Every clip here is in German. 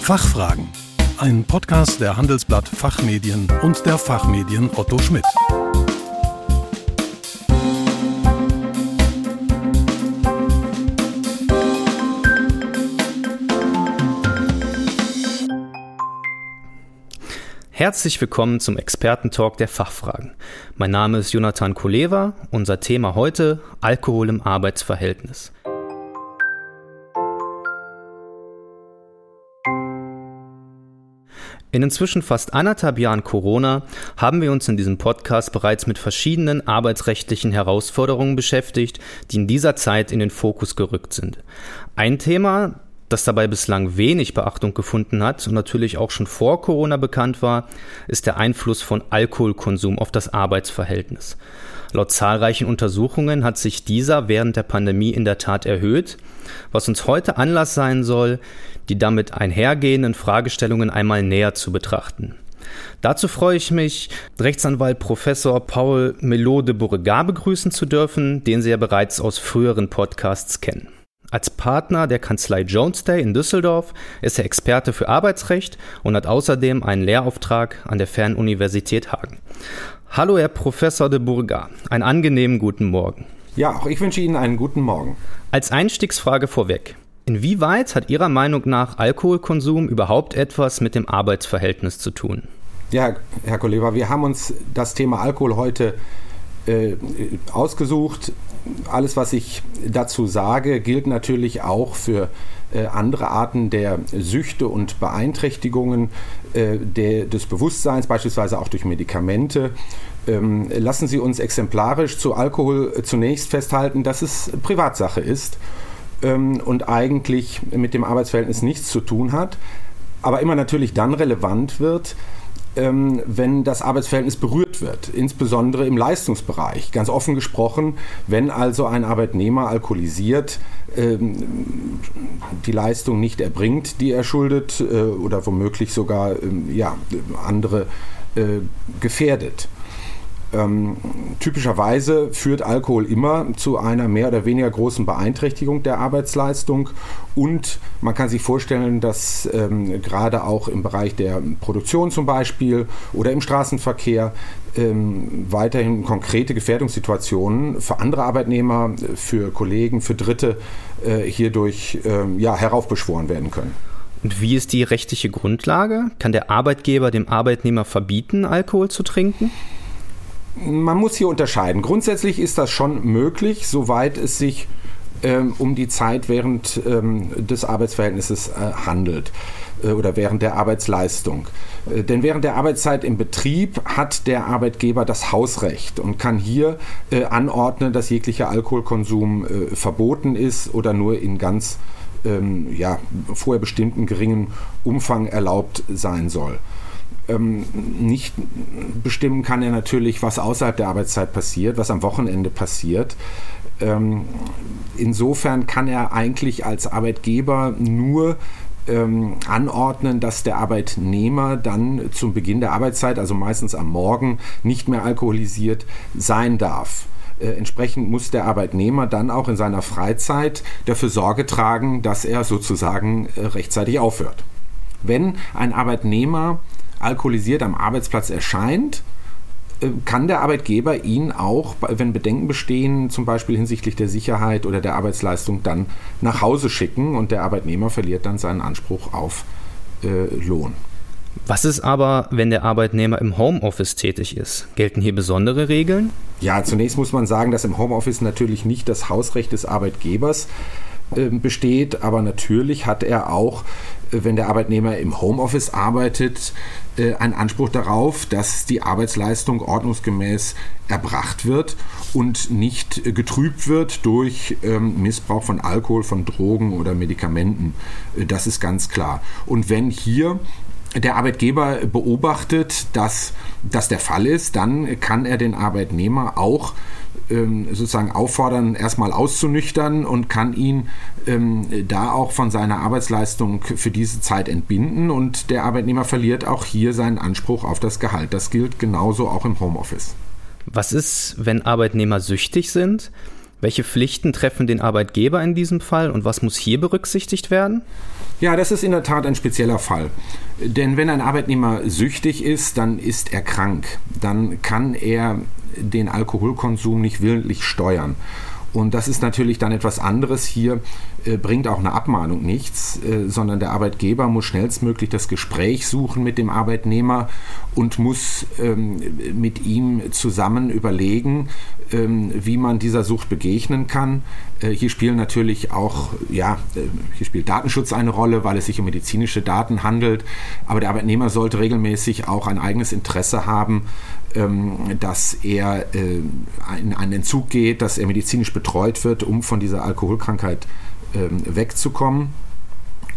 Fachfragen. Ein Podcast der Handelsblatt Fachmedien und der Fachmedien Otto Schmidt. Herzlich willkommen zum Expertentalk der Fachfragen. Mein Name ist Jonathan Kuleva. Unser Thema heute Alkohol im Arbeitsverhältnis. In inzwischen fast anderthalb Jahren Corona haben wir uns in diesem Podcast bereits mit verschiedenen arbeitsrechtlichen Herausforderungen beschäftigt, die in dieser Zeit in den Fokus gerückt sind. Ein Thema, das dabei bislang wenig Beachtung gefunden hat und natürlich auch schon vor Corona bekannt war, ist der Einfluss von Alkoholkonsum auf das Arbeitsverhältnis. Laut zahlreichen Untersuchungen hat sich dieser während der Pandemie in der Tat erhöht, was uns heute Anlass sein soll, die damit einhergehenden Fragestellungen einmal näher zu betrachten. Dazu freue ich mich, Rechtsanwalt Professor Paul Melo de Beauregard begrüßen zu dürfen, den Sie ja bereits aus früheren Podcasts kennen. Als Partner der Kanzlei Jones Day in Düsseldorf ist er Experte für Arbeitsrecht und hat außerdem einen Lehrauftrag an der Fernuniversität Hagen. Hallo, Herr Professor de Burga. Einen angenehmen guten Morgen. Ja, auch ich wünsche Ihnen einen guten Morgen. Als Einstiegsfrage vorweg. Inwieweit hat Ihrer Meinung nach Alkoholkonsum überhaupt etwas mit dem Arbeitsverhältnis zu tun? Ja, Herr Kolleva, wir haben uns das Thema Alkohol heute äh, ausgesucht. Alles, was ich dazu sage, gilt natürlich auch für äh, andere Arten der Süchte und Beeinträchtigungen äh, der, des Bewusstseins, beispielsweise auch durch Medikamente. Ähm, lassen Sie uns exemplarisch zu Alkohol zunächst festhalten, dass es Privatsache ist ähm, und eigentlich mit dem Arbeitsverhältnis nichts zu tun hat, aber immer natürlich dann relevant wird, ähm, wenn das Arbeitsverhältnis berührt wird, insbesondere im Leistungsbereich. Ganz offen gesprochen, wenn also ein Arbeitnehmer alkoholisiert ähm, die Leistung nicht erbringt, die er schuldet, äh, oder womöglich sogar ähm, ja, andere äh, gefährdet. Ähm, typischerweise führt Alkohol immer zu einer mehr oder weniger großen Beeinträchtigung der Arbeitsleistung und man kann sich vorstellen, dass ähm, gerade auch im Bereich der Produktion zum Beispiel oder im Straßenverkehr ähm, weiterhin konkrete Gefährdungssituationen für andere Arbeitnehmer, für Kollegen, für Dritte äh, hierdurch ähm, ja, heraufbeschworen werden können. Und wie ist die rechtliche Grundlage? Kann der Arbeitgeber dem Arbeitnehmer verbieten, Alkohol zu trinken? Man muss hier unterscheiden. Grundsätzlich ist das schon möglich, soweit es sich ähm, um die Zeit während ähm, des Arbeitsverhältnisses äh, handelt äh, oder während der Arbeitsleistung. Äh, denn während der Arbeitszeit im Betrieb hat der Arbeitgeber das Hausrecht und kann hier äh, anordnen, dass jeglicher Alkoholkonsum äh, verboten ist oder nur in ganz ähm, ja, vorher bestimmten geringen Umfang erlaubt sein soll ähm, nicht bestimmen kann er natürlich, was außerhalb der Arbeitszeit passiert, was am Wochenende passiert. Ähm, insofern kann er eigentlich als Arbeitgeber nur ähm, anordnen, dass der Arbeitnehmer dann zum Beginn der Arbeitszeit, also meistens am Morgen, nicht mehr alkoholisiert sein darf. Äh, entsprechend muss der Arbeitnehmer dann auch in seiner Freizeit dafür Sorge tragen, dass er sozusagen äh, rechtzeitig aufhört. Wenn ein Arbeitnehmer alkoholisiert am Arbeitsplatz erscheint, äh, kann der Arbeitgeber ihn auch, wenn Bedenken bestehen, zum Beispiel hinsichtlich der Sicherheit oder der Arbeitsleistung, dann nach Hause schicken und der Arbeitnehmer verliert dann seinen Anspruch auf äh, Lohn. Was ist aber, wenn der Arbeitnehmer im Homeoffice tätig ist? Gelten hier besondere Regeln? Ja, zunächst muss man sagen, dass im Homeoffice natürlich nicht das Hausrecht des Arbeitgebers ähm, besteht, aber natürlich hat er auch, äh, wenn der Arbeitnehmer im Homeoffice arbeitet, äh, einen Anspruch darauf, dass die Arbeitsleistung ordnungsgemäß erbracht wird und nicht getrübt wird durch ähm, Missbrauch von Alkohol, von Drogen oder Medikamenten. Äh, das ist ganz klar. Und wenn hier der Arbeitgeber beobachtet, dass das der Fall ist, dann kann er den Arbeitnehmer auch ähm, sozusagen auffordern, erstmal auszunüchtern und kann ihn ähm, da auch von seiner Arbeitsleistung für diese Zeit entbinden und der Arbeitnehmer verliert auch hier seinen Anspruch auf das Gehalt. Das gilt genauso auch im Homeoffice. Was ist, wenn Arbeitnehmer süchtig sind? Welche Pflichten treffen den Arbeitgeber in diesem Fall und was muss hier berücksichtigt werden? Ja, das ist in der Tat ein spezieller Fall. Denn wenn ein Arbeitnehmer süchtig ist, dann ist er krank. Dann kann er den Alkoholkonsum nicht willentlich steuern. Und das ist natürlich dann etwas anderes. Hier äh, bringt auch eine Abmahnung nichts, äh, sondern der Arbeitgeber muss schnellstmöglich das Gespräch suchen mit dem Arbeitnehmer und muss ähm, mit ihm zusammen überlegen, ähm, wie man dieser Sucht begegnen kann. Äh, hier spielen natürlich auch, ja, äh, hier spielt Datenschutz eine Rolle, weil es sich um medizinische Daten handelt. Aber der Arbeitnehmer sollte regelmäßig auch ein eigenes Interesse haben, dass er äh, in einen Entzug geht, dass er medizinisch betreut wird, um von dieser Alkoholkrankheit ähm, wegzukommen.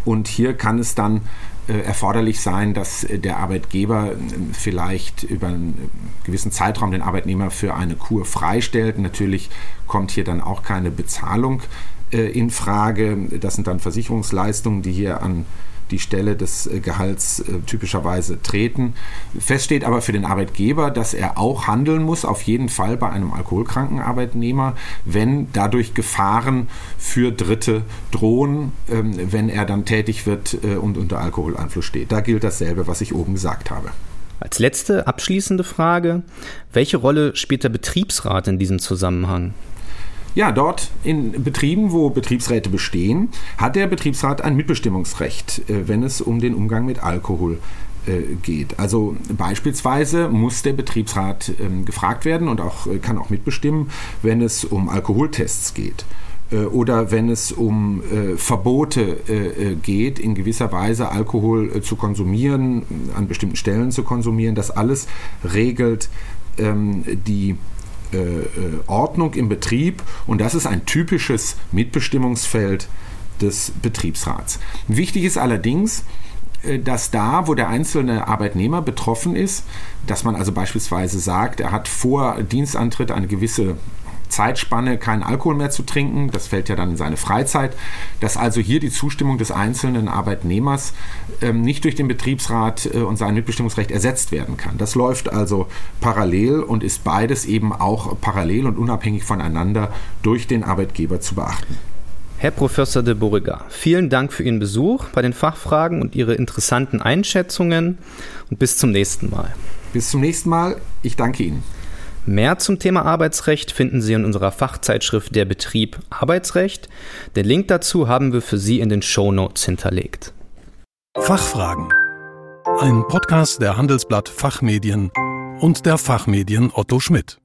Und hier kann es dann äh, erforderlich sein, dass der Arbeitgeber äh, vielleicht über einen gewissen Zeitraum den Arbeitnehmer für eine Kur freistellt. Natürlich kommt hier dann auch keine Bezahlung in Frage. Das sind dann Versicherungsleistungen, die hier an die Stelle des äh, Gehalts äh, typischerweise treten. Fest steht aber für den Arbeitgeber, dass er auch handeln muss, auf jeden Fall bei einem alkoholkranken Arbeitnehmer, wenn dadurch Gefahren für Dritte drohen, ähm, wenn er dann tätig wird äh, und unter Alkoholeinfluss steht. Da gilt dasselbe, was ich oben gesagt habe. Als letzte abschließende Frage, welche Rolle spielt der Betriebsrat in diesem Zusammenhang? Ja, dort in Betrieben, wo Betriebsräte bestehen, hat der Betriebsrat ein Mitbestimmungsrecht, äh, wenn es um den Umgang mit Alkohol äh, geht. Also beispielsweise muss der Betriebsrat ähm, gefragt werden und auch, äh, kann auch mitbestimmen, wenn es um Alkoholtests geht oder wenn es um äh, Verbote äh, geht, in gewisser Weise Alkohol äh, zu konsumieren, an bestimmten Stellen zu konsumieren, das alles regelt ähm, die Ordnung im Betrieb und das ist ein typisches Mitbestimmungsfeld des Betriebsrats. Wichtig ist allerdings, äh, dass da, wo der einzelne Arbeitnehmer betroffen ist, dass man also beispielsweise sagt, er hat vor Dienstantritt eine gewisse Zeitspanne keinen Alkohol mehr zu trinken. Das fällt ja dann in seine Freizeit. Dass also hier die Zustimmung des einzelnen Arbeitnehmers ähm, nicht durch den Betriebsrat äh, und sein Mitbestimmungsrecht ersetzt werden kann. Das läuft also parallel und ist beides eben auch parallel und unabhängig voneinander durch den Arbeitgeber zu beachten. Herr Professor de Borrega, vielen Dank für Ihren Besuch bei den Fachfragen und Ihre interessanten Einschätzungen und bis zum nächsten Mal. Bis zum nächsten Mal. Ich danke Ihnen. Mehr zum Thema Arbeitsrecht finden Sie in unserer Fachzeitschrift Der Betrieb Arbeitsrecht. Den Link dazu haben wir für Sie in den Show Notes hinterlegt. Fachfragen. Ein Podcast der Handelsblatt Fachmedien und der Fachmedien Otto Schmidt.